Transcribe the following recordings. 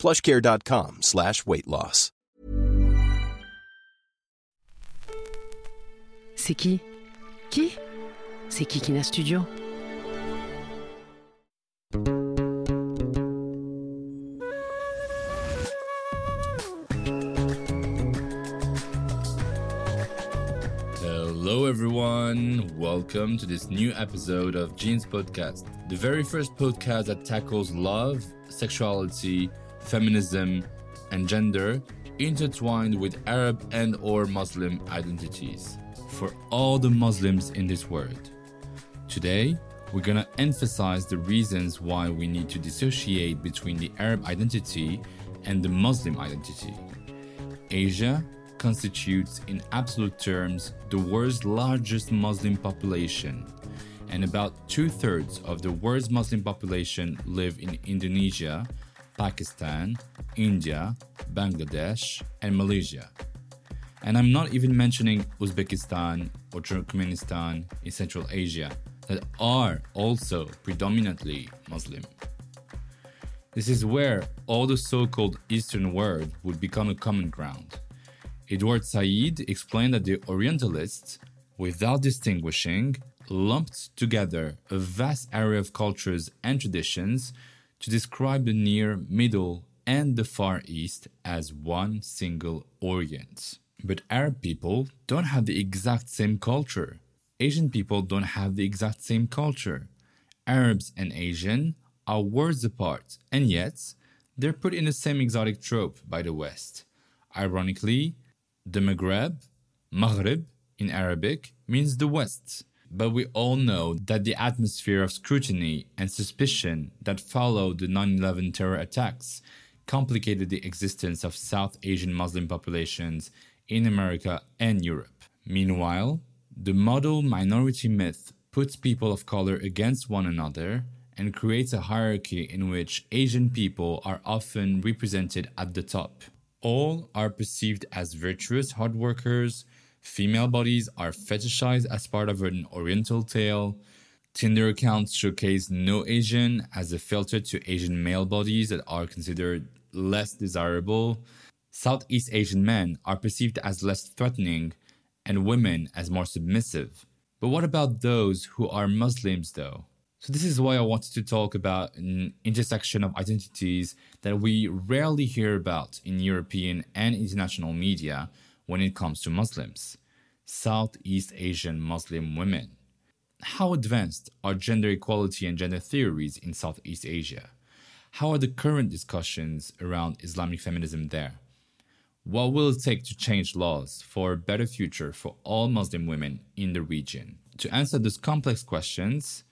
plushcare.com slash weight loss. C'est qui Qui C'est Kikina Studio. Hello, everyone. Welcome to this new episode of Jeans Podcast, the very first podcast that tackles love, sexuality, feminism, and gender intertwined with Arab and or Muslim identities for all the Muslims in this world. Today, we're going to emphasize the reasons why we need to dissociate between the Arab identity and the Muslim identity. Asia constitutes, in absolute terms, the world's largest Muslim population, and about two thirds of the world's Muslim population live in Indonesia, Pakistan, India, Bangladesh, and Malaysia. And I'm not even mentioning Uzbekistan or Turkmenistan in Central Asia that are also predominantly Muslim. This is where all the so called Eastern world would become a common ground. Edward Said explained that the Orientalists, without distinguishing, lumped together a vast array of cultures and traditions to describe the Near, Middle, and the Far East as one single Orient. But Arab people don't have the exact same culture. Asian people don't have the exact same culture. Arabs and Asian are worlds apart, and yet they're put in the same exotic trope by the West. Ironically, the Maghreb, Maghrib in Arabic, means the West. But we all know that the atmosphere of scrutiny and suspicion that followed the 9 11 terror attacks complicated the existence of South Asian Muslim populations in America and Europe. Meanwhile, the model minority myth puts people of color against one another and creates a hierarchy in which Asian people are often represented at the top. All are perceived as virtuous hard workers, female bodies are fetishized as part of an oriental tale, Tinder accounts showcase no Asian as a filter to Asian male bodies that are considered less desirable, Southeast Asian men are perceived as less threatening and women as more submissive. But what about those who are Muslims, though? So, this is why I wanted to talk about an intersection of identities that we rarely hear about in European and international media when it comes to Muslims Southeast Asian Muslim women. How advanced are gender equality and gender theories in Southeast Asia? How are the current discussions around Islamic feminism there? What will it take to change laws for a better future for all Muslim women in the region? To answer these complex questions,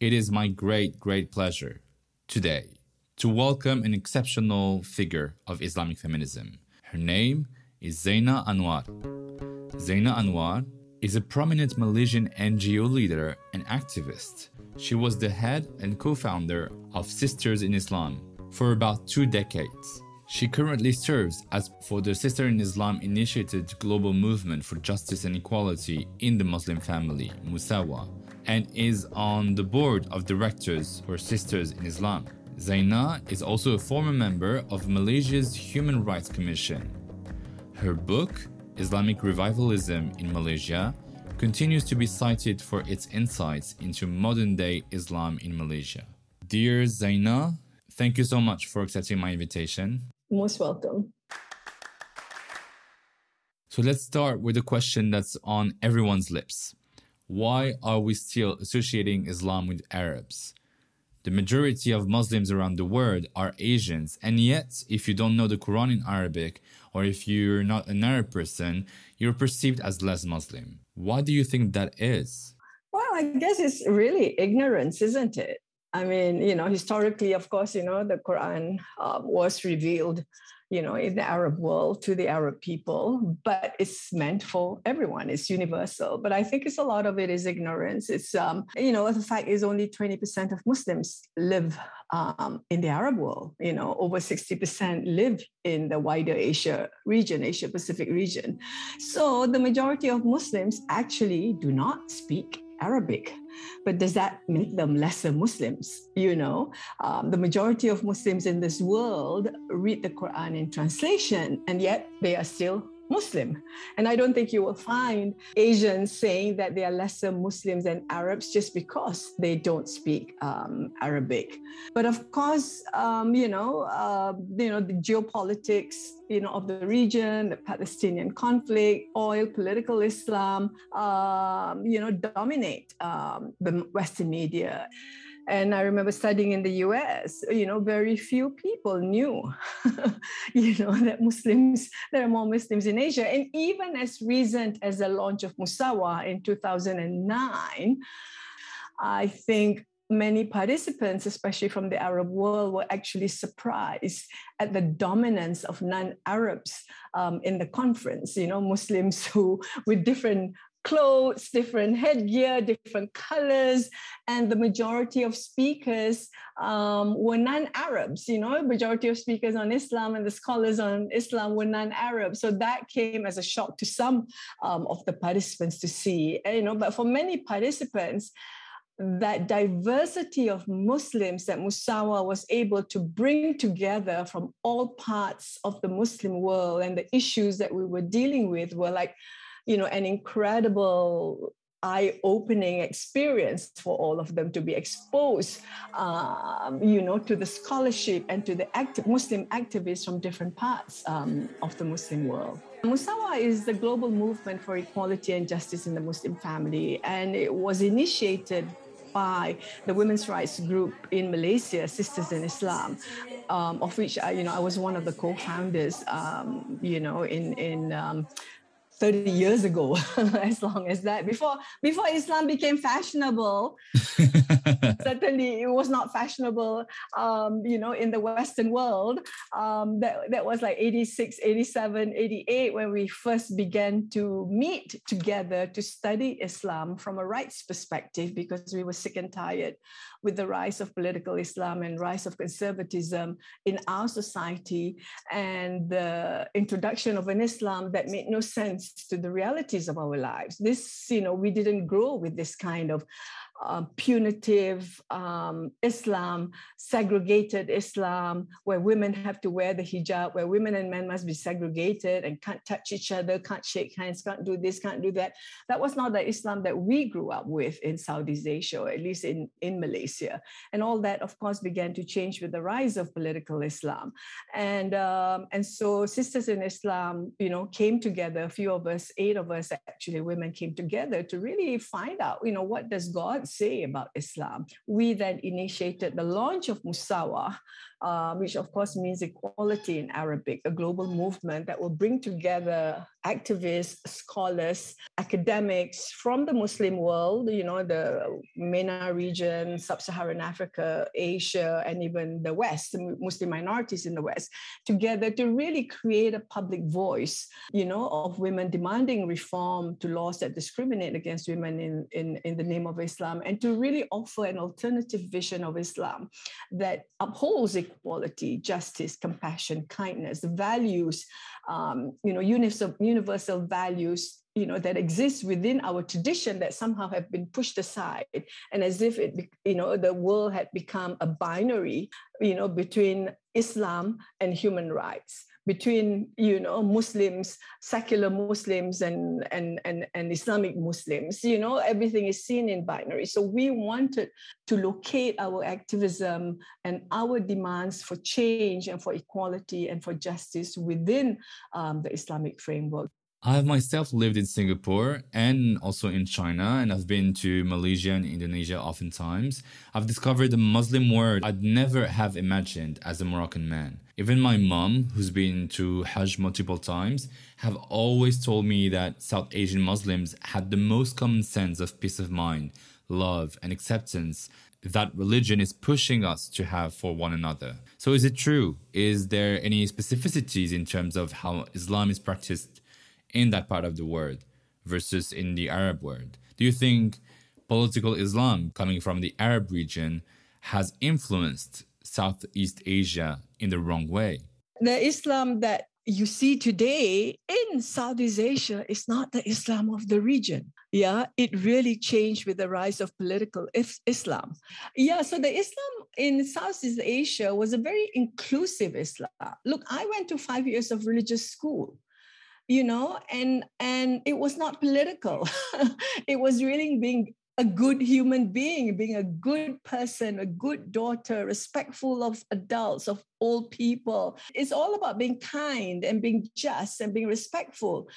it is my great, great pleasure today to welcome an exceptional figure of Islamic feminism. Her name is Zainah Anwar. Zainah Anwar is a prominent Malaysian NGO leader and activist. She was the head and co founder of Sisters in Islam for about two decades. She currently serves as for the Sister in Islam initiated global movement for justice and equality in the Muslim family, Musawah, and is on the board of directors for Sisters in Islam. Zainah is also a former member of Malaysia's Human Rights Commission. Her book, Islamic Revivalism in Malaysia, continues to be cited for its insights into modern day Islam in Malaysia. Dear Zainah, thank you so much for accepting my invitation. Most welcome. So let's start with a question that's on everyone's lips. Why are we still associating Islam with Arabs? The majority of Muslims around the world are Asians, and yet, if you don't know the Quran in Arabic, or if you're not an Arab person, you're perceived as less Muslim. Why do you think that is? Well, I guess it's really ignorance, isn't it? I mean, you know, historically, of course, you know, the Quran uh, was revealed, you know, in the Arab world to the Arab people, but it's meant for everyone. It's universal. But I think it's a lot of it is ignorance. It's, um, you know, the fact is only 20% of Muslims live um, in the Arab world. You know, over 60% live in the wider Asia region, Asia Pacific region. So the majority of Muslims actually do not speak Arabic. But does that make them lesser Muslims? You know, um, the majority of Muslims in this world read the Quran in translation, and yet they are still Muslim. And I don't think you will find Asians saying that they are lesser Muslims than Arabs just because they don't speak um, Arabic. But of course, um, you know, uh, you know the geopolitics, you know, of the region, the Palestinian conflict, oil, political Islam, um, you know, dominate um, the Western media. And I remember studying in the US, you know, very few people knew, you know, that Muslims, there are more Muslims in Asia. And even as recent as the launch of Musawah in 2009, I think many participants, especially from the Arab world, were actually surprised at the dominance of non-Arabs um, in the conference. You know, Muslims who with different clothes, different headgear, different colors, and the majority of speakers um, were non-Arabs. You know, majority of speakers on Islam and the scholars on Islam were non-Arabs. So that came as a shock to some um, of the participants to see. And, you know, but for many participants, that diversity of Muslims that Musawah was able to bring together from all parts of the Muslim world and the issues that we were dealing with were like you know, an incredible eye-opening experience for all of them to be exposed, um, you know, to the scholarship and to the active Muslim activists from different parts um, of the Muslim world. Musawah is the global movement for equality and justice in the Muslim family, and it was initiated by the women's rights group in Malaysia, Sisters in Islam, um, of which I, you know I was one of the co-founders. Um, you know, in in um, 30 years ago as long as that before before islam became fashionable certainly it was not fashionable um, you know in the western world um, that, that was like 86 87 88 when we first began to meet together to study islam from a rights perspective because we were sick and tired with the rise of political Islam and rise of conservatism in our society and the introduction of an Islam that made no sense to the realities of our lives. This, you know, we didn't grow with this kind of uh, punitive um, Islam, segregated Islam, where women have to wear the hijab, where women and men must be segregated and can't touch each other, can't shake hands, can't do this, can't do that. That was not the Islam that we grew up with in Southeast Asia, or at least in, in Malaysia. And all that, of course, began to change with the rise of political Islam. And, um, and so Sisters in Islam, you know, came together, a few of us, eight of us actually, women came together to really find out, you know, what does God say about Islam. We then initiated the launch of Musawah, uh, which of course means equality in Arabic, a global movement that will bring together activists, scholars, academics from the Muslim world, you know, the MENA region, sub-Saharan Africa, Asia, and even the West, Muslim minorities in the West, together to really create a public voice, you know, of women demanding reform to laws that discriminate against women in, in, in the name of Islam, and to really offer an alternative vision of Islam that upholds equality, justice, compassion, kindness, the values, um, you know, universal, universal values you know that exist within our tradition that somehow have been pushed aside and as if it you know the world had become a binary you know between islam and human rights between you know Muslims, secular Muslims, and and and and Islamic Muslims. You know everything is seen in binary. So we wanted to locate our activism and our demands for change and for equality and for justice within um, the Islamic framework. I have myself lived in Singapore and also in China, and I've been to Malaysia and Indonesia oftentimes. I've discovered a Muslim world I'd never have imagined as a Moroccan man. Even my mom, who's been to Hajj multiple times, have always told me that South Asian Muslims had the most common sense of peace of mind, love, and acceptance that religion is pushing us to have for one another. So, is it true? Is there any specificities in terms of how Islam is practiced in that part of the world versus in the Arab world? Do you think political Islam coming from the Arab region has influenced Southeast Asia in the wrong way? The Islam that you see today in Southeast Asia is not the Islam of the region. Yeah, it really changed with the rise of political Islam. Yeah, so the Islam in Southeast Asia was a very inclusive Islam. Look, I went to five years of religious school you know and and it was not political it was really being a good human being, being a good person, a good daughter, respectful of adults, of old people. It's all about being kind and being just and being respectful.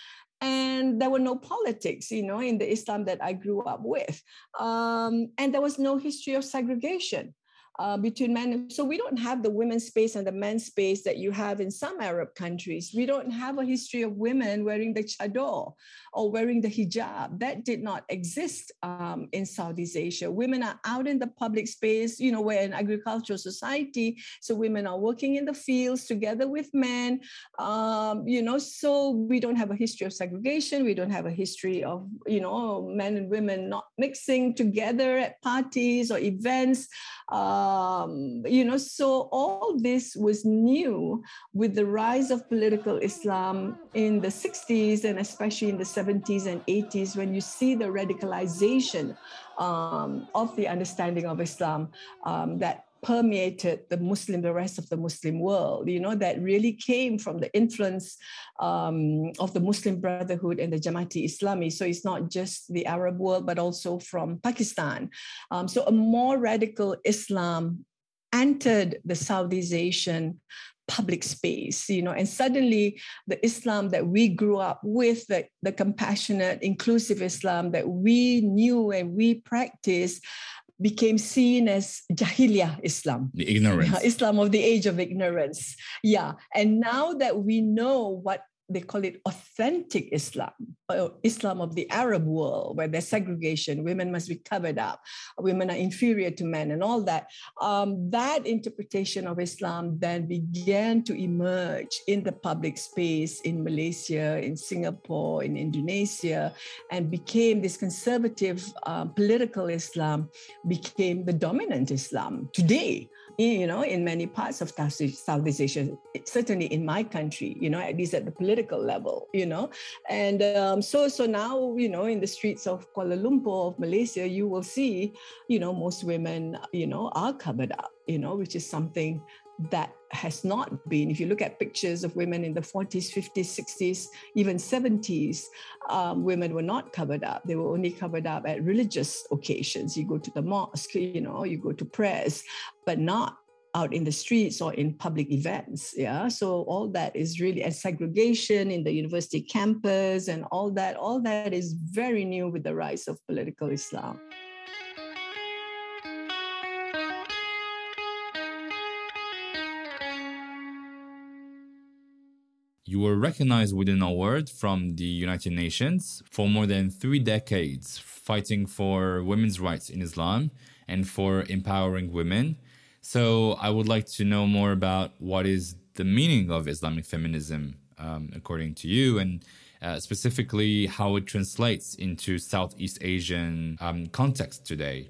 And there were no politics, you know, in the Islam that I grew up with. Um, and there was no history of segregation uh, between men. So we don't have the women's space and the men's space that you have in some Arab countries. We don't have a history of women wearing the chador or wearing the hijab. That did not exist um, in Southeast Asia. Women are out in the public space. You know, we're an agricultural society, so women are working in the fields together with men. Um, you know, so we don't have a history of segregation. We don't have a history of you know men and women not mixing together at parties or events. Um, you know, so all this was new with the rise of political Islam in the 60s and especially in the 70s and 80s when you see the radicalization um, of the understanding of Islam um, that permeated the Muslim, the rest of the Muslim world, you know, that really came from the influence um, of the Muslim Brotherhood and the Jamaat-e-Islami. So it's not just the Arab world, but also from Pakistan. Um, so a more radical Islam entered the Southeast Asian public space you know and suddenly the islam that we grew up with the, the compassionate inclusive islam that we knew and we practiced became seen as Jahiliyyah Islam. The ignorance. Islam of the age of ignorance. Yeah. And now that we know what they call it authentic Islam, Islam of the Arab world, where there's segregation, women must be covered up, women are inferior to men, and all that. Um, that interpretation of Islam then began to emerge in the public space in Malaysia, in Singapore, in Indonesia, and became this conservative um, political Islam, became the dominant Islam today you know, in many parts of Southeast Asia, certainly in my country, you know, at least at the political level, you know. And um, so, so now, you know, in the streets of Kuala Lumpur, of Malaysia, you will see, you know, most women, you know, are covered up, you know, which is something that has not been. If you look at pictures of women in the 40s, 50s, 60s, even 70s, um, women were not covered up. They were only covered up at religious occasions. You go to the mosque, you know, you go to prayers, but not out in the streets or in public events. Yeah. So all that is really a segregation in the university campus and all that, all that is very new with the rise of political Islam. You were recognized with an award from the United Nations for more than three decades, fighting for women's rights in Islam and for empowering women. So, I would like to know more about what is the meaning of Islamic feminism, um, according to you, and uh, specifically how it translates into Southeast Asian um, context today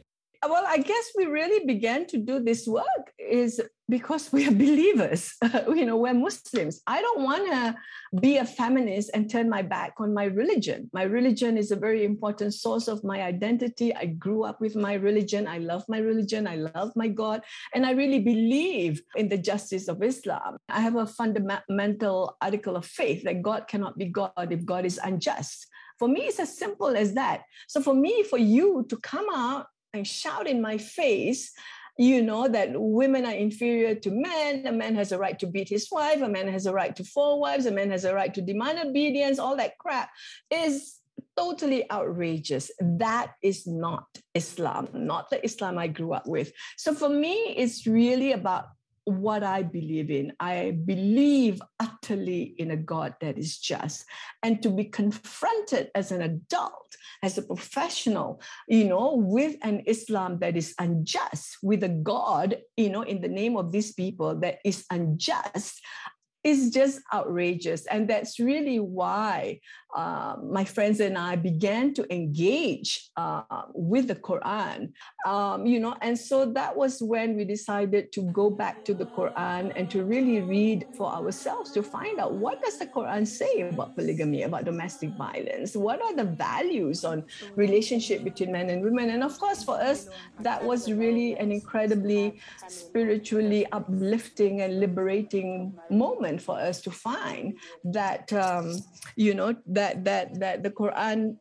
i guess we really began to do this work is because we are believers. You know we're muslims. I don't want to be a feminist and turn my back on my religion. My religion is a very important source of my identity. I grew up with my religion. I love my religion. I love my god. And i really believe in the justice of islam. I have a fundamental article of faith that god cannot be god if god is unjust. For me it's as simple as that. So for me for you to come out and shout in my face you know that women are inferior to men. A man has a right to beat his wife. A man has a right to four wives. A man has a right to demand obedience. All that crap is totally outrageous. That is not islam not the islam i grew up with. So for me it's really about what I believe in. I believe utterly in a God that is just. And to be confronted as an adult, as a professional, you know, with an Islam that is unjust, with a God, you know, in the name of these people that is unjust, is just outrageous. And that's really why uh, my friends and I began to engage uh, with the Quran, um, you know, and so that was when we decided to go back to the Quran and to really read for ourselves to find out what does the Quran say about polygamy, about domestic violence, what are the values on relationship between men and women, and of course for us that was really an incredibly spiritually uplifting and liberating moment for us to find that um, you know that that that the Quran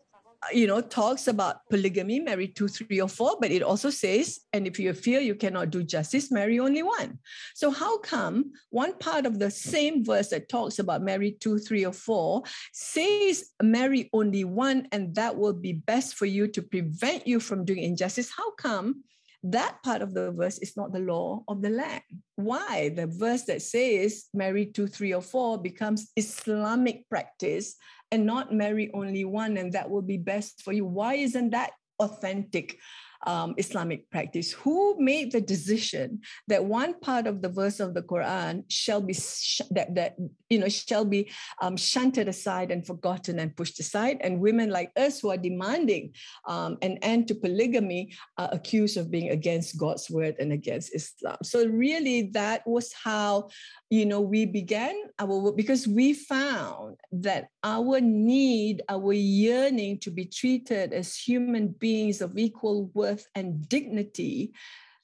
you know talks about polygamy marry two three or four but it also says and if you fear you cannot do justice marry only one so how come one part of the same verse that talks about marry two three or four says marry only one and that will be best for you to prevent you from doing injustice how come that part of the verse is not the law of the land. Why? The verse that says marry two, three, or four becomes Islamic practice and not marry only one, and that will be best for you. Why isn't that authentic? Um, Islamic practice. Who made the decision that one part of the verse of the Quran shall be sh- that that you know shall be um, shunted aside and forgotten and pushed aside, and women like us who are demanding um, an end to polygamy are accused of being against God's word and against Islam. So really, that was how you know we began our work because we found that our need, our yearning to be treated as human beings of equal worth worth and dignity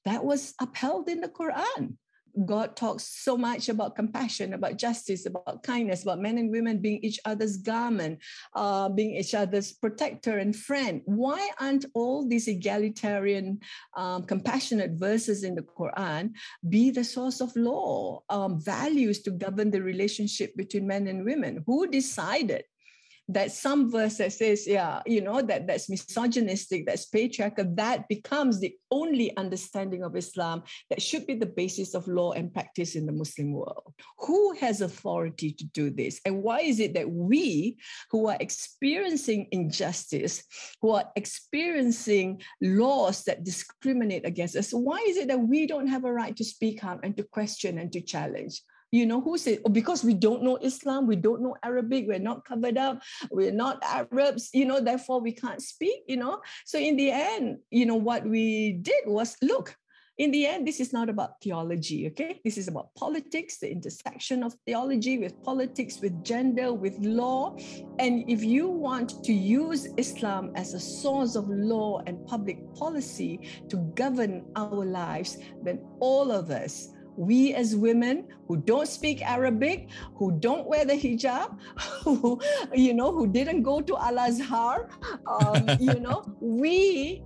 that was upheld in the Quran. God talks so much about compassion, about justice, about kindness, about men and women being each other's garment, uh, being each other's protector and friend. Why aren't all these egalitarian, um, compassionate verses in the Quran be the source of law, um, values to govern the relationship between men and women? Who decided that some verse that says, yeah, you know, that that's misogynistic, that's patriarchal, that becomes the only understanding of Islam that should be the basis of law and practice in the Muslim world. Who has authority to do this? And why is it that we who are experiencing injustice, who are experiencing laws that discriminate against us, why is it that we don't have a right to speak up and to question and to challenge? You know who said oh, because we don't know islam we don't know arabic we're not covered up we're not arabs you know therefore we can't speak you know so in the end you know what we did was look in the end, this is not about theology, okay? This is about politics, the intersection of theology with politics, with gender, with law. And if you want to use Islam as a source of law and public policy to govern our lives, then all of us we as women who don't speak Arabic, who don't wear the hijab, who, you know, who didn't go to Al Azhar, um, you know, we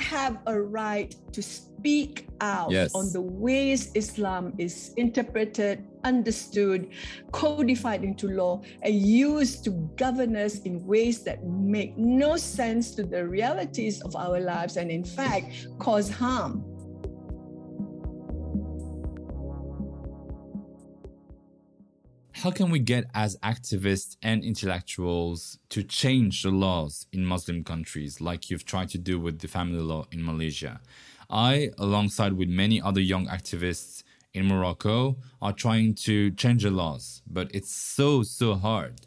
have a right to speak out yes. on the ways Islam is interpreted, understood, codified into law, and used to govern us in ways that make no sense to the realities of our lives and, in fact, cause harm. How can we get as activists and intellectuals to change the laws in Muslim countries like you've tried to do with the family law in Malaysia? I, alongside with many other young activists in Morocco, are trying to change the laws, but it's so, so hard.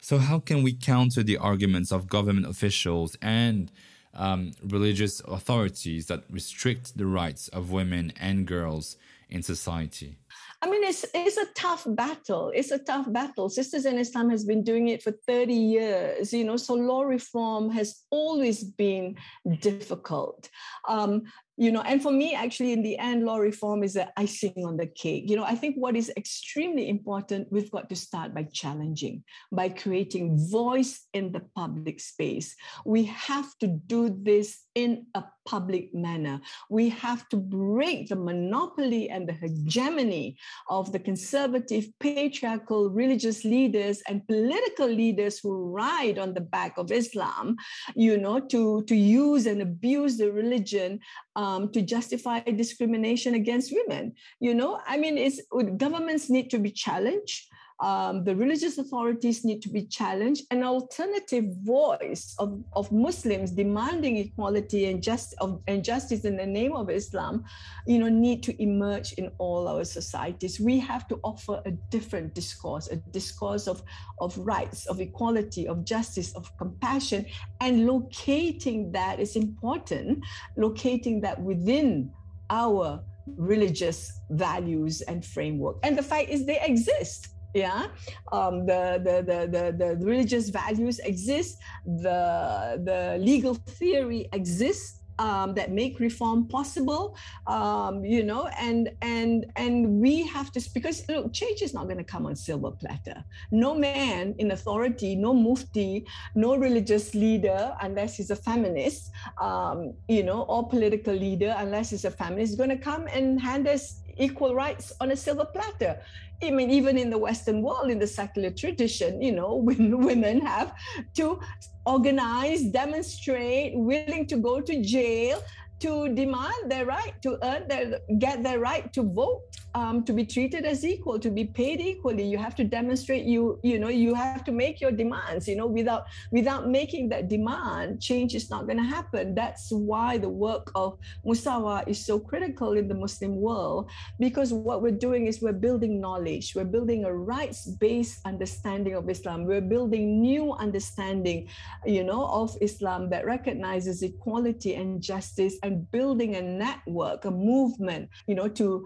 So, how can we counter the arguments of government officials and um, religious authorities that restrict the rights of women and girls in society? I mean, it's it's a tough battle. It's a tough battle. Sisters in Islam has been doing it for 30 years, you know, so law reform has always been difficult. Um, you know and for me actually in the end law reform is the icing on the cake. You know i think what is extremely important we've got to start by challenging by creating voice in the public space. We have to do this in a public manner. We have to break the monopoly and the hegemony of the conservative patriarchal religious leaders and political leaders who ride on the back of islam you know to to use and abuse the religion um, Um, to justify discrimination against women. You know, I mean, it's governments need to be challenged um, the religious authorities need to be challenged. An alternative voice of, of Muslims demanding equality and, just, of, and justice in the name of Islam, you know, need to emerge in all our societies. We have to offer a different discourse, a discourse of, of rights, of equality, of justice, of compassion, and locating that is important, locating that within our religious values and framework. And the fact is, they exist yeah? Um, the, the, the, the, the religious values exist. The, the legal theory exists um, that make reform possible um, you know and and and we have to because look change is not going to come on silver platter. No man in authority no mufti no religious leader unless he's a feminist um, you know or political leader unless he's a feminist is going to come and hand us equal rights on a silver platter. I mean, even in the Western world, in the secular tradition, you know, women have to organize, demonstrate, willing to go to jail to demand their right to earn their get their right to vote um, to be treated as equal to be paid equally. You have to demonstrate you you know you have to make your demands you know without without making that demand change is not going to happen. That's why the work of musawah is so critical in the muslim world because what we're doing is we're building knowledge we're building a rights based understanding of islam we're building new understanding you know of islam that recognizes equality and justice and building a network, a movement, you know, to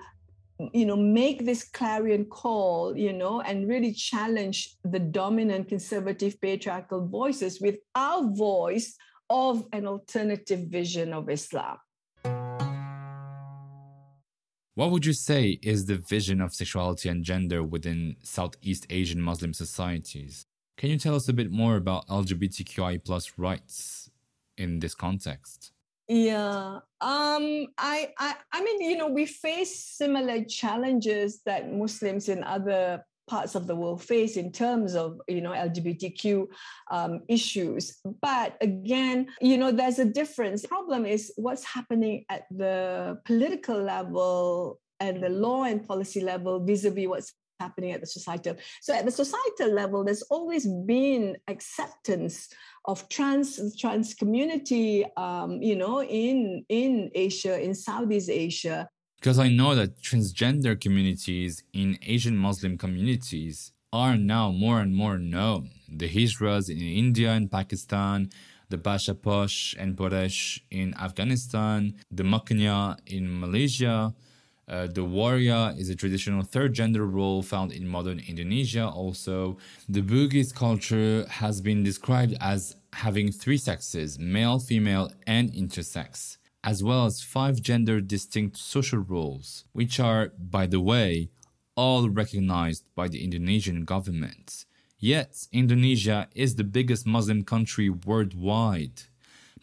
you know make this clarion call you know and really challenge the dominant conservative patriarchal voices with our voice of an alternative vision of islam. What would you say is the vision of sexuality and gender within southeast asian muslim societies? Can you tell us a bit more about lgbtqi plus rights in this context yeah. Um, I, I I mean, you know, we face similar challenges that Muslims in other parts of the world face in terms of you know lgbtq um, issues but again you know there's a difference the problem is what's happening at the political level and the law and policy level vis-a-vis what's happening at the societal so at the societal level there's always been acceptance of trans trans community, um, you know, in in Asia, in Southeast Asia. Because I know that transgender communities in Asian Muslim communities are now more and more known. The Hijras in India and Pakistan, the Bacha posh and Poresh in Afghanistan, the Mak nyah in Malaysia, uh, the waria is a traditional third gender role found in modern Indonesia also. The Bugis culture has been described as having three sexes, male, female, and intersex, as well as five gender distinct social roles, which are, by the way, all recognized by the Indonesian government. Yet, Indonesia is the biggest Muslim country worldwide.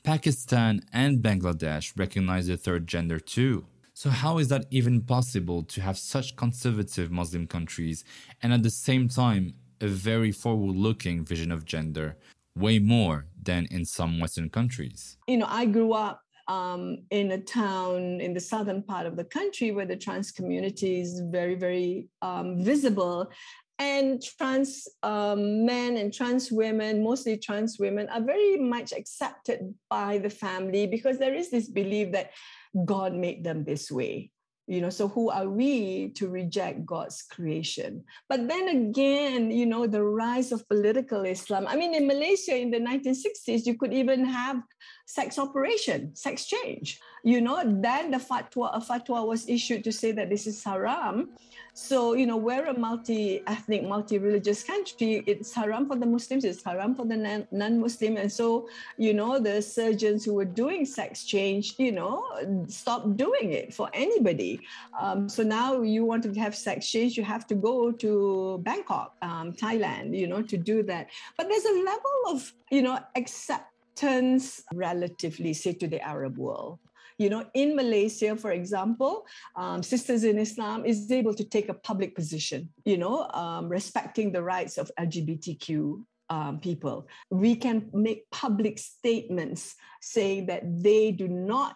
Pakistan and Bangladesh recognize the third gender too. So, how is that even possible to have such conservative Muslim countries and at the same time a very forward looking vision of gender, way more than in some Western countries? You know, I grew up um, in a town in the southern part of the country where the trans community is very, very um, visible. And trans um, men and trans women, mostly trans women, are very much accepted by the family because there is this belief that God made them this way. You know, so who are we to reject God's creation? But then again, you know, the rise of political Islam. I mean, in Malaysia in the 1960s, you could even have sex operation, sex change. You know, then the fatwa, a fatwa was issued to say that this is haram. So, you know, we're a multi-ethnic, multi-religious country. It's haram for the Muslims, it's haram for the non-Muslim. And so, you know, the surgeons who were doing sex change, you know, stopped doing it for anybody. Um, so now you want to have sex change, you have to go to Bangkok, um, Thailand, you know, to do that. But there's a level of, you know, acceptance relatively, say, to the Arab world. You know, in Malaysia, for example, um, Sisters in Islam is able to take a public position, you know, um, respecting the rights of LGBTQ um, people. We can make public statements saying that they do not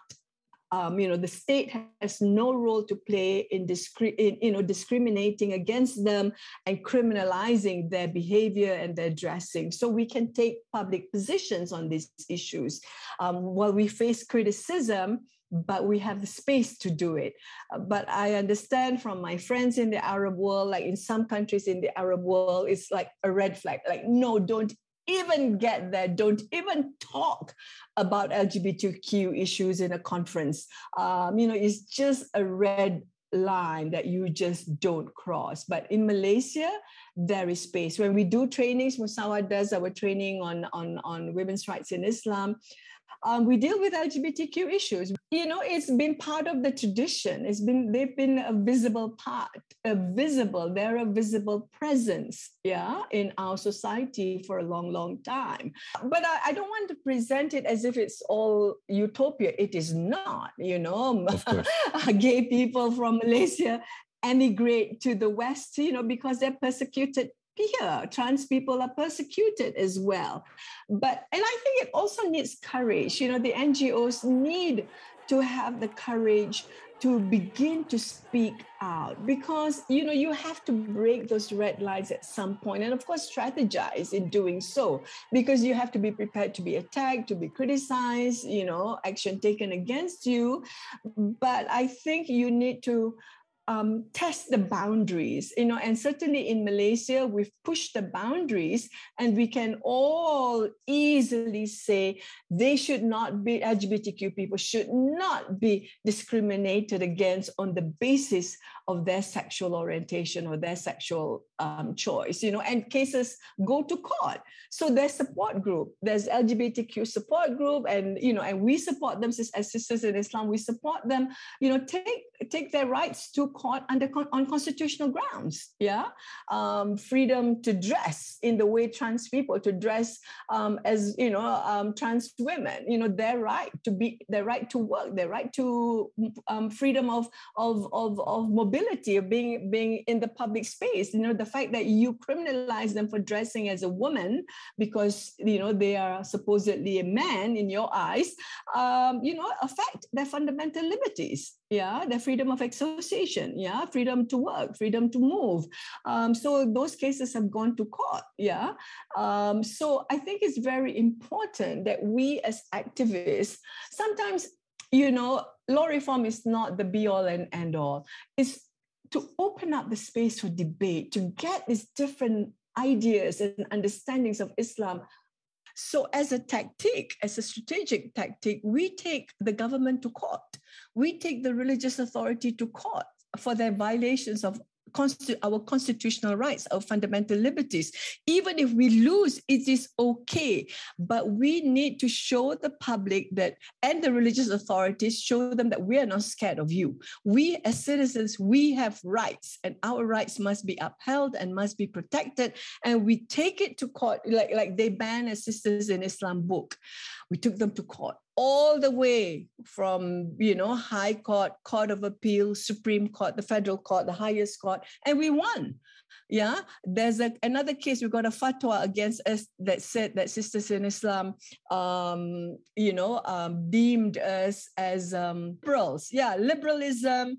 Um, you know, the state has no role to play in, discri- in, you know, discriminating against them and criminalizing their behavior and their dressing. So we can take public positions on these issues. Um, while we face criticism, but we have the space to do it. Uh, but I understand from my friends in the Arab world, like in some countries in the Arab world, it's like a red flag. Like, no, don't even get there. Don't even talk about LGBTQ issues in a conference. Um, you know, it's just a red line that you just don't cross. But in Malaysia, there is space. When we do trainings, Musawah does our training on, on, on women's rights in Islam um, we deal with LGBTQ issues. You know, it's been part of the tradition. It's been they've been a visible part, a visible. They're a visible presence, yeah, in our society for a long, long time. But I, I don't want to present it as if it's all utopia. It is not. You know, gay people from Malaysia emigrate to the West, you know, because they're persecuted here trans people are persecuted as well. But and i think it also needs courage. You know the ngos need to have the courage to begin to speak out because you know you have to break those red lines at some point and of course strategize in doing so because you have to be prepared to be attacked to be criticized you know action taken against you. But i think you need to um, test the boundaries, you know, and certainly in Malaysia, we've pushed the boundaries and we can all easily say they should not be, LGBTQ people should not be discriminated against on the basis of their sexual orientation or their sexual um, choice, you know, and cases go to court. So there's support group, there's LGBTQ support group, and you know, and we support them as sisters in Islam. We support them, you know, take take their rights to under on constitutional grounds. Yeah, um, freedom to dress in the way trans people to dress um, as you know um, trans women. You know, their right to be, their right to work, their right to um, freedom of of of of mobility, of being being in the public space. You know, the fact that you criminalize them for dressing as a woman because you know they are supposedly a man in your eyes. Um, you know, affect their fundamental liberties yeah the freedom of association yeah freedom to work freedom to move. Um, so those cases have gone to court. Yeah. Um, so i think it's very important that we as activists sometimes you know law reform is not the be all and end all it's to open up the space for debate to get these different ideas and understandings of islam so, as a tactic, as a strategic tactic, we take the government to court. We take the religious authority to court for their violations of our constitutional rights, our fundamental liberties. Even if we lose, it is okay. But we need to show the public that, and the religious authorities, show them that we are not scared of you. We, as citizens, we have rights, and our rights must be upheld and must be protected. And we take it to court, like, like they ban a Sisters in Islam book. We took them to court all the way from you know high court court of appeal supreme court the federal court the highest court and we won. Yeah? There's a, another case we got a fatwa against us that said that sisters in islam um, you know um, deemed us as um, liberals. Yeah liberalism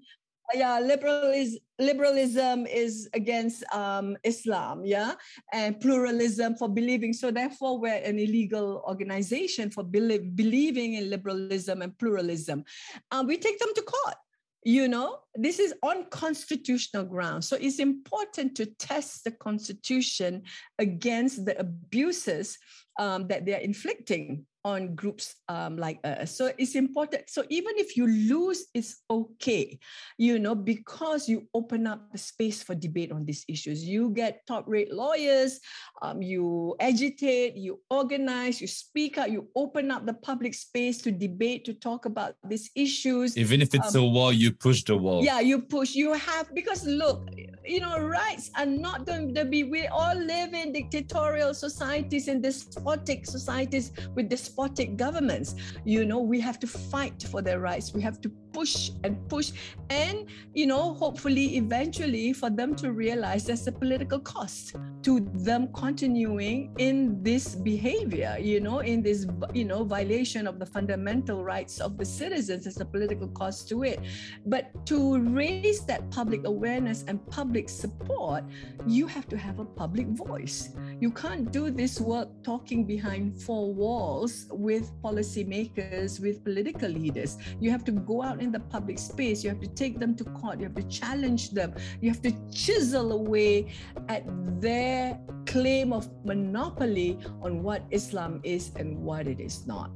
yeah liberal is liberalism is against um, islam yeah? And pluralism for believing. So therefore we're an illegal organization for believe, believing in liberalism and pluralism. Um, we take them to court you know? This is on constitutional grounds so it's important to test the constitution against the abuses um, that they're inflicting on groups um, like us. So it's important. So even if you lose, it's okay, you know, because you open up the space for debate on these issues. You get top rate lawyers, um, you agitate, you organize, you speak out, you open up the public space to debate, to talk about these issues. Even if it's um, a wall, you push the wall. Yeah, you push. You have, because look, you know, rights are not going to be, we all live in dictatorial societies and despotic societies with despotic governments. You know, we have to fight for their rights. We have to push and push. And, you know, hopefully, eventually, for them to realize there's a political cost to them continuing in this behavior, you know, in this, you know, violation of the fundamental rights of the citizens. There's a political cost to it. But to raise that public awareness and public support, you have to have a public voice. You can't do this work talking behind four walls with policymakers, with political leaders. You have to go out in the public space. You have to take them to court. You have to challenge them. You have to chisel away at their claim of monopoly on what Islam is and what it is not.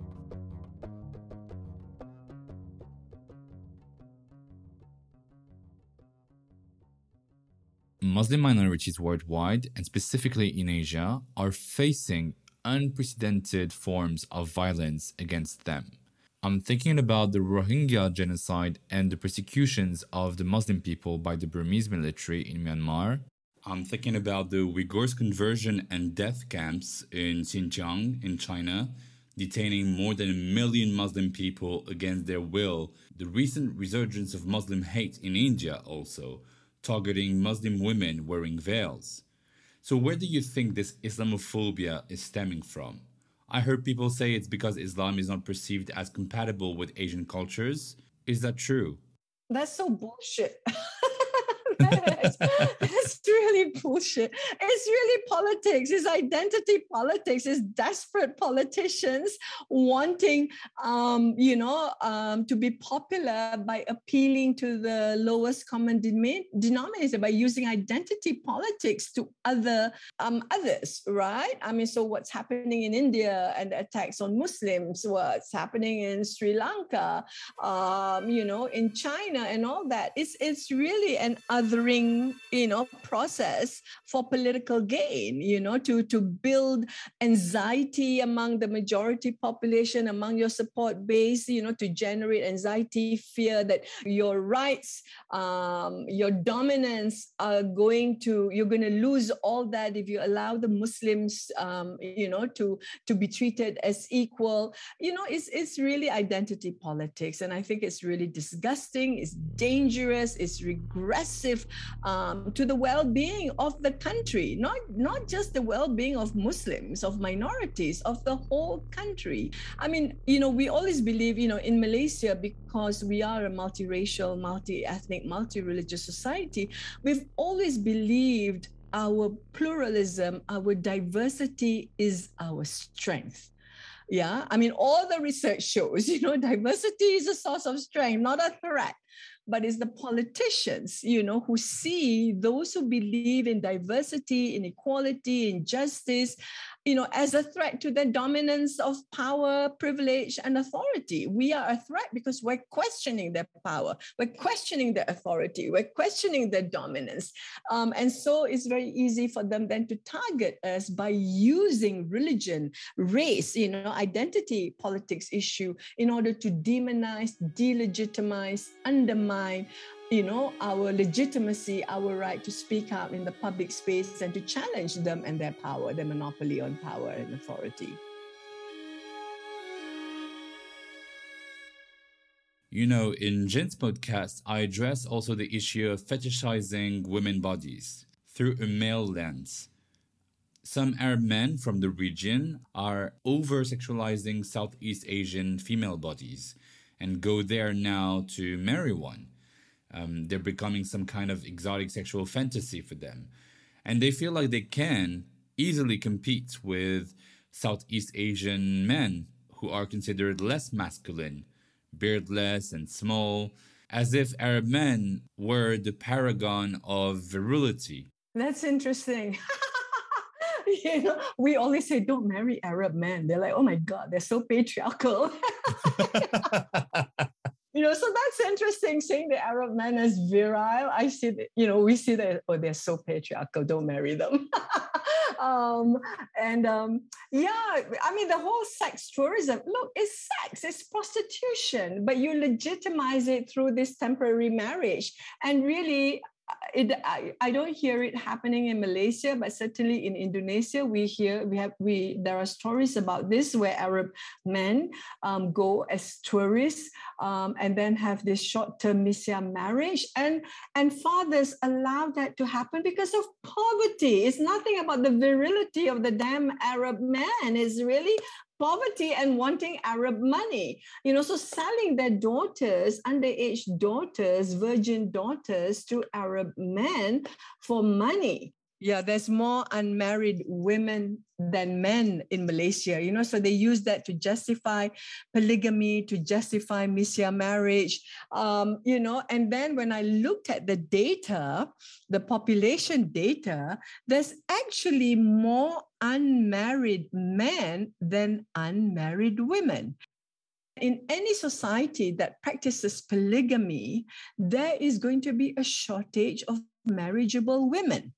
Muslim minorities worldwide, and specifically in Asia, are facing unprecedented forms of violence against them. I'm thinking about the Rohingya genocide and the persecutions of the Muslim people by the Burmese military in Myanmar. I'm thinking about the Uyghurs' conversion and death camps in Xinjiang in China, detaining more than a million Muslim people against their will. The recent resurgence of Muslim hate in India also, targeting Muslim women wearing veils. So, where do you think this Islamophobia is stemming from? I heard people say it's because Islam is not perceived as compatible with Asian cultures. Is that true? That's so bullshit. that's really bullshit. It's really politics. It's identity politics. It's desperate politicians wanting, um, you know, um, to be popular by appealing to the lowest common denominator by using identity politics to other um, others, right? I mean, so what's happening in India and the attacks on Muslims? What's happening in Sri Lanka? Um, you know, in China and all that. It's it's really an othering, you know, process for political gain, you know, to, to build anxiety among the majority population, among your support base, you know, to generate anxiety, fear that your rights, um, your dominance are going to, you're going to lose all that if you allow the Muslims, um, you know, to, to be treated as equal. You know, it's, it's really identity politics. And I think it's really disgusting, it's dangerous, it's regressive um, to the well-being of the country, not not just the well-being of Muslims, of minorities, of the whole country. I mean, you know, we always believe, you know, in Malaysia because we are a multiracial, multi-ethnic, multi-religious society, we've always believed our pluralism, our diversity is our strength. Yeah, I mean, all the research shows, you know, diversity is a source of strength, not a threat but it's the politicians, you know, who see those who believe in diversity, inequality, injustice, you know, as a threat to the dominance of power, privilege, and authority. We are a threat because we're questioning their power, we're questioning their authority, we're questioning their dominance. Um, and so it's very easy for them then to target us by using religion, race, you know, identity politics issue in order to demonize, delegitimize, undermine you know, our legitimacy, our right to speak out in the public space and to challenge them and their power, their monopoly on power and authority. You know, in Jin's podcast, I address also the issue of fetishizing women bodies through a male lens. Some Arab men from the region are over sexualizing Southeast Asian female bodies and go there now to marry one um, they're becoming some kind of exotic sexual fantasy for them. And they feel like they can easily compete with Southeast Asian men who are considered less masculine, beardless and small, as if Arab men were the paragon of virility. That's interesting. you know, we always say, don't marry Arab men. They're like, oh my God, they're so patriarchal. you know, so that's interesting saying the Arab men as virile. I see that, you know, we see that, oh, they're so patriarchal, don't marry them. um, and um, yeah, I mean, the whole sex tourism, look, it's sex, it's prostitution, but you legitimize it through this temporary marriage. And really, it, I, I don't hear it happening in Malaysia, but certainly in Indonesia, we hear we have we there are stories about this where Arab men um, go as tourists um, and then have this short-term misyar marriage, and and fathers allow that to happen because of poverty. It's nothing about the virility of the damn Arab man. It's really poverty and wanting Arab money. You know, so selling their daughters, underage daughters, virgin daughters to Arab men for money yeah there's more unmarried women than men in malaysia you know so they use that to justify polygamy to justify misyar marriage um, you know and then when i looked at the data the population data there's actually more unmarried men than unmarried women. In any society that practices polygamy, there is going to be a shortage of marriageable women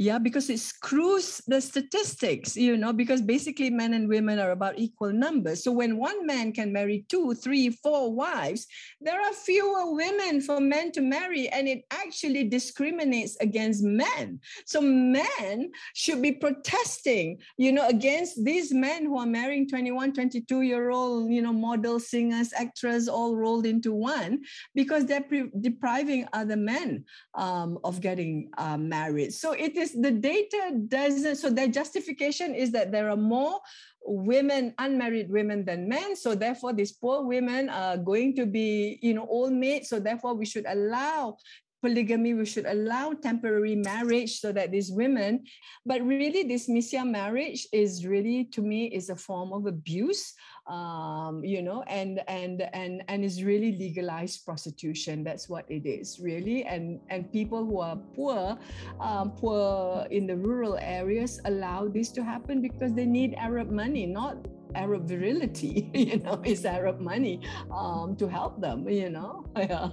yeah because it screws the statistics you know because basically men and women are about equal numbers. So when one man can marry two three four wives there are fewer women for men to marry and it actually discriminates against men. So men should be protesting you know against these men who are marrying 21 22 year old you know model singers actors all rolled into one because they're pre- depriving other men um, of getting uh, married. So it is the data doesn't, so their justification is that there are more women, unmarried women than men. So therefore, these poor women are going to be, you know, old maids. So therefore, we should allow polygamy we should allow temporary marriage so that these women but really this misyar marriage is really to me is a form of abuse um, you know and and and and is really legalized prostitution that's what it is really and and people who are poor um, poor in the rural areas allow this to happen because they need arab money not Arab virility, you know, it's Arab money um, to help them, you know. Yeah.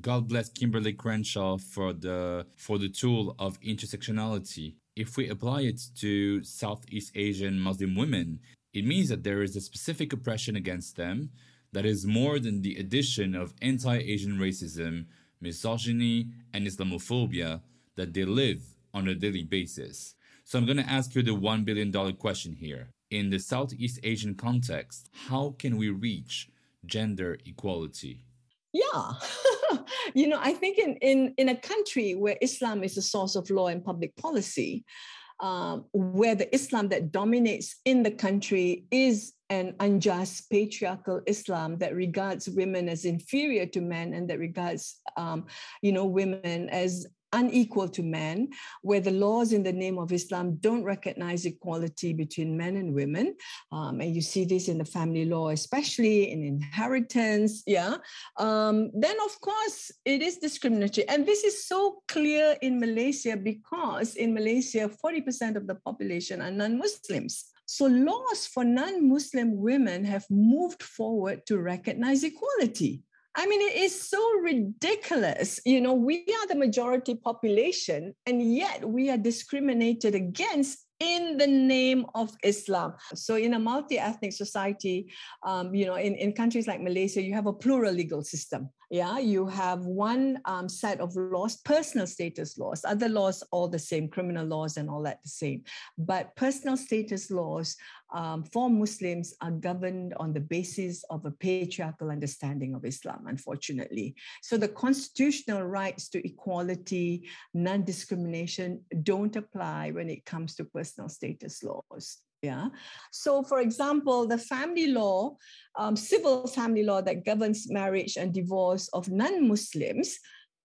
God bless Kimberlé Crenshaw for the for the tool of intersectionality. If we apply it to Southeast Asian Muslim women, it means that there is a specific oppression against them that is more than the addition of anti-Asian racism, misogyny, and Islamophobia that they live on a daily basis. So I'm going to ask you the $1 billion question here. In the Southeast Asian context, how can we reach gender equality? Yeah. you know, I think in, in, in a country where Islam is the source of law and public policy, um, where the Islam that dominates in the country is an unjust patriarchal Islam that regards women as inferior to men and that regards, um, you know, women as unequal to men, where the laws in the name of Islam don't recognize equality between men and women. Um, and you see this in the family law, especially in inheritance. Yeah. Um, then, of course, it is discriminatory. And this is so clear in Malaysia because in Malaysia, 40% of the population are non Muslims. So, laws for non Muslim women have moved forward to recognize equality. I mean, it is so ridiculous. You know, we are the majority population, and yet we are discriminated against in the name of Islam. So, in a multi ethnic society, um, you know, in, in countries like Malaysia, you have a plural legal system. Yeah, you have one um, set of laws, personal status laws. Other laws, all the same, criminal laws and all that the same. But personal status laws um, for Muslims are governed on the basis of a patriarchal understanding of Islam, unfortunately. So the constitutional rights to equality, non discrimination don't apply when it comes to personal status laws. Yeah. So, for example, the family law, um, civil family law that governs marriage and divorce of non Muslims,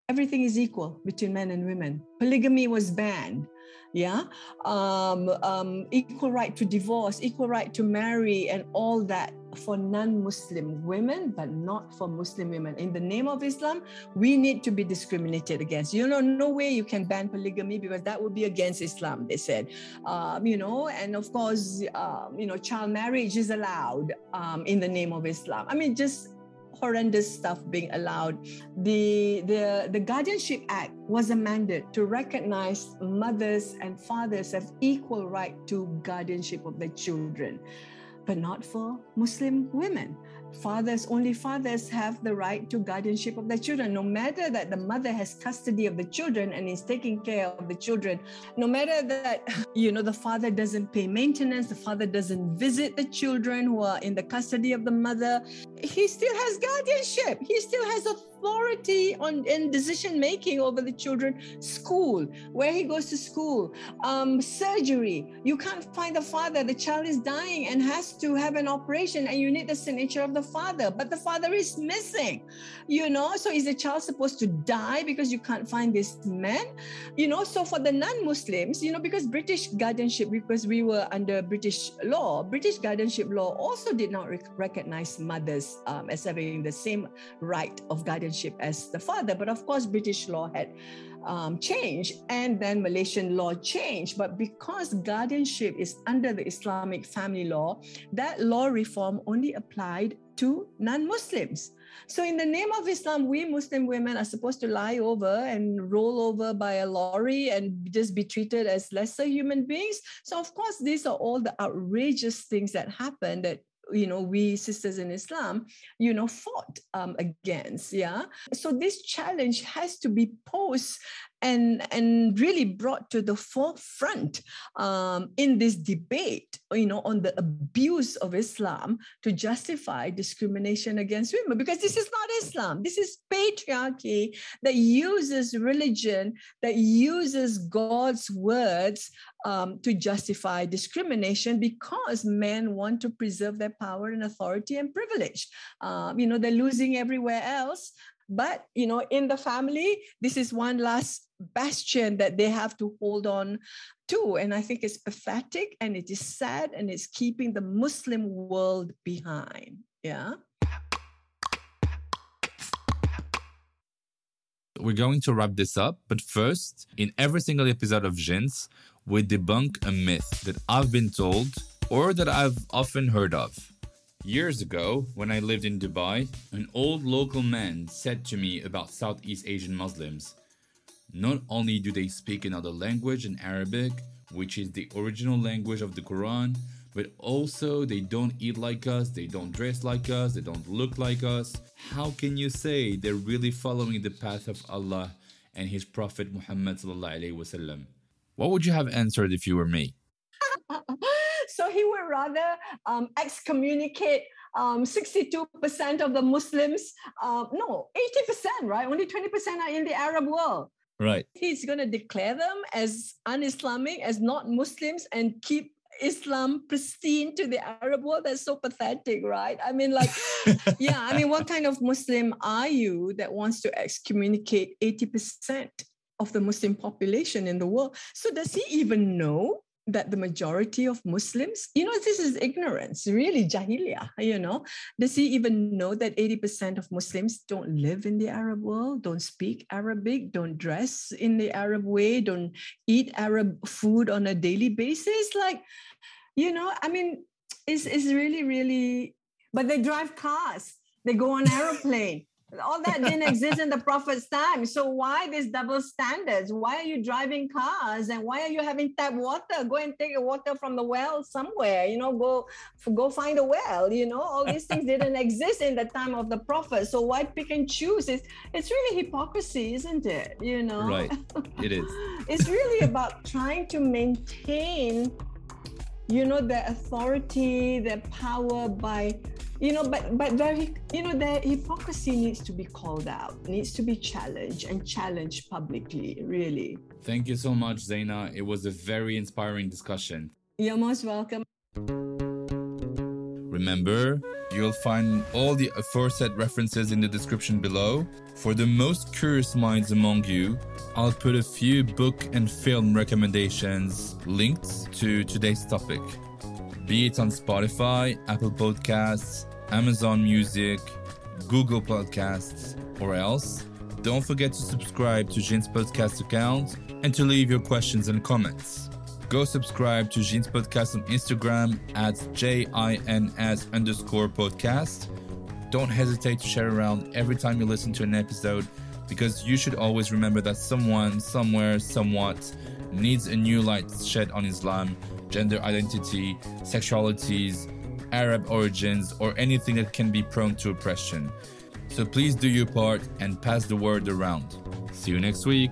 everything is equal between men and women. Polygamy was banned yeah? Um, um, equal right to divorce equal right to marry and all that for non-muslim women but not for muslim women. In the name of islam we need to be discriminated against. You know no way you can ban polygamy because that would be against islam they said. Um, you know and of course um, you know child marriage is allowed um, in the name of islam. I mean just horrendous stuff being allowed. The, the, the Guardianship Act was amended to recognize mothers and fathers have equal right to guardianship of their children, but not for Muslim women. Fathers, only fathers have the right to guardianship of their children. No matter that the mother has custody of the children and is taking care of the children, no matter that, you know, the father doesn't pay maintenance, the father doesn't visit the children who are in the custody of the mother, he still has guardianship. He still has authority on in decision making over the children. School, where he goes to school, um, surgery. You can't find the father. The child is dying and has to have an operation, and you need the signature of the father. But the father is missing. You know, so is the child supposed to die because you can't find this man? You know, so for the non-Muslims, you know, because British guardianship, because we were under British law, British guardianship law also did not rec- recognize mothers um, as having the same right of guardianship as the father. But of course, British law had um, changed and then Malaysian law changed. But because guardianship is under the Islamic family law, that law reform only applied to non Muslims. So, in the name of Islam, we Muslim women are supposed to lie over and roll over by a lorry and just be treated as lesser human beings. So, of course, these are all the outrageous things that happen that you know we sisters in islam you know fought um, against yeah so this challenge has to be posed and and really brought to the forefront um, in this debate you know on the abuse of islam to justify discrimination against women because this is not islam. This is patriarchy that uses religion that uses god's words um, to justify discrimination because men want to preserve their power and authority and privilege. Um, you know they're losing everywhere else but you know in the family this is one last bastion that they have to hold on to. And i think it's pathetic and it is sad and it's keeping the muslim world behind. Yeah. We're going to wrap this up but first in every single episode of Jins we debunk a myth that i've been told or that i've often heard of Years ago, when I lived in Dubai, an old local man said to me about Southeast Asian Muslims not only do they speak another language in Arabic, which is the original language of the Quran, but also they don't eat like us, they don't dress like us, they don't look like us. How can you say they're really following the path of Allah and His Prophet Muhammad? What would you have answered if you were me? So he would rather um, excommunicate um, 62% of the Muslims. Uh, no, 80%, right? Only 20% are in the Arab world. Right. He's going to declare them as un Islamic, as not Muslims, and keep Islam pristine to the Arab world. That's so pathetic, right? I mean, like, yeah, I mean, what kind of Muslim are you that wants to excommunicate 80% of the Muslim population in the world? So, does he even know that the majority of Muslims, you know, this is ignorance, really jahiliyyah, you know. Does he even know that 80% of Muslims don't live in the Arab world, don't speak Arabic, don't dress in the Arab way, don't eat Arab food on a daily basis? Like, you know, I mean, it's, it's really, really, but they drive cars, they go on aeroplane all that didn't exist in the prophet's time. So why these double standards? Why are you driving cars and why are you having tap water? Go and take a water from the well somewhere you know go go find a well you know? All these things didn't exist in the time of the prophet. So why pick and choose? It's it's really hypocrisy isn't it? You know? Right. It is. It's really about trying to maintain you know the authority the power by you know but but very you know the hypocrisy needs to be called out needs to be challenged and challenged publicly really. Thank you so much Zainah it was a very inspiring discussion. You're most welcome. Remember you'll find all the aforesaid references in the description below. For the most curious minds among you i'll put a few book and film recommendations linked to today's topic. Be it on Spotify, Apple Podcasts, Amazon Music, Google Podcasts, or else. Don't forget to subscribe to Jin's podcast account and to leave your questions and comments. Go subscribe to Jin's podcast on Instagram at J-I-N-S underscore podcast. Don't hesitate to share around every time you listen to an episode because you should always remember that someone, somewhere, somewhat needs a new light shed on Islam, gender identity, sexualities, Arab origins, or anything that can be prone to oppression. So please do your part and pass the word around. See you next week.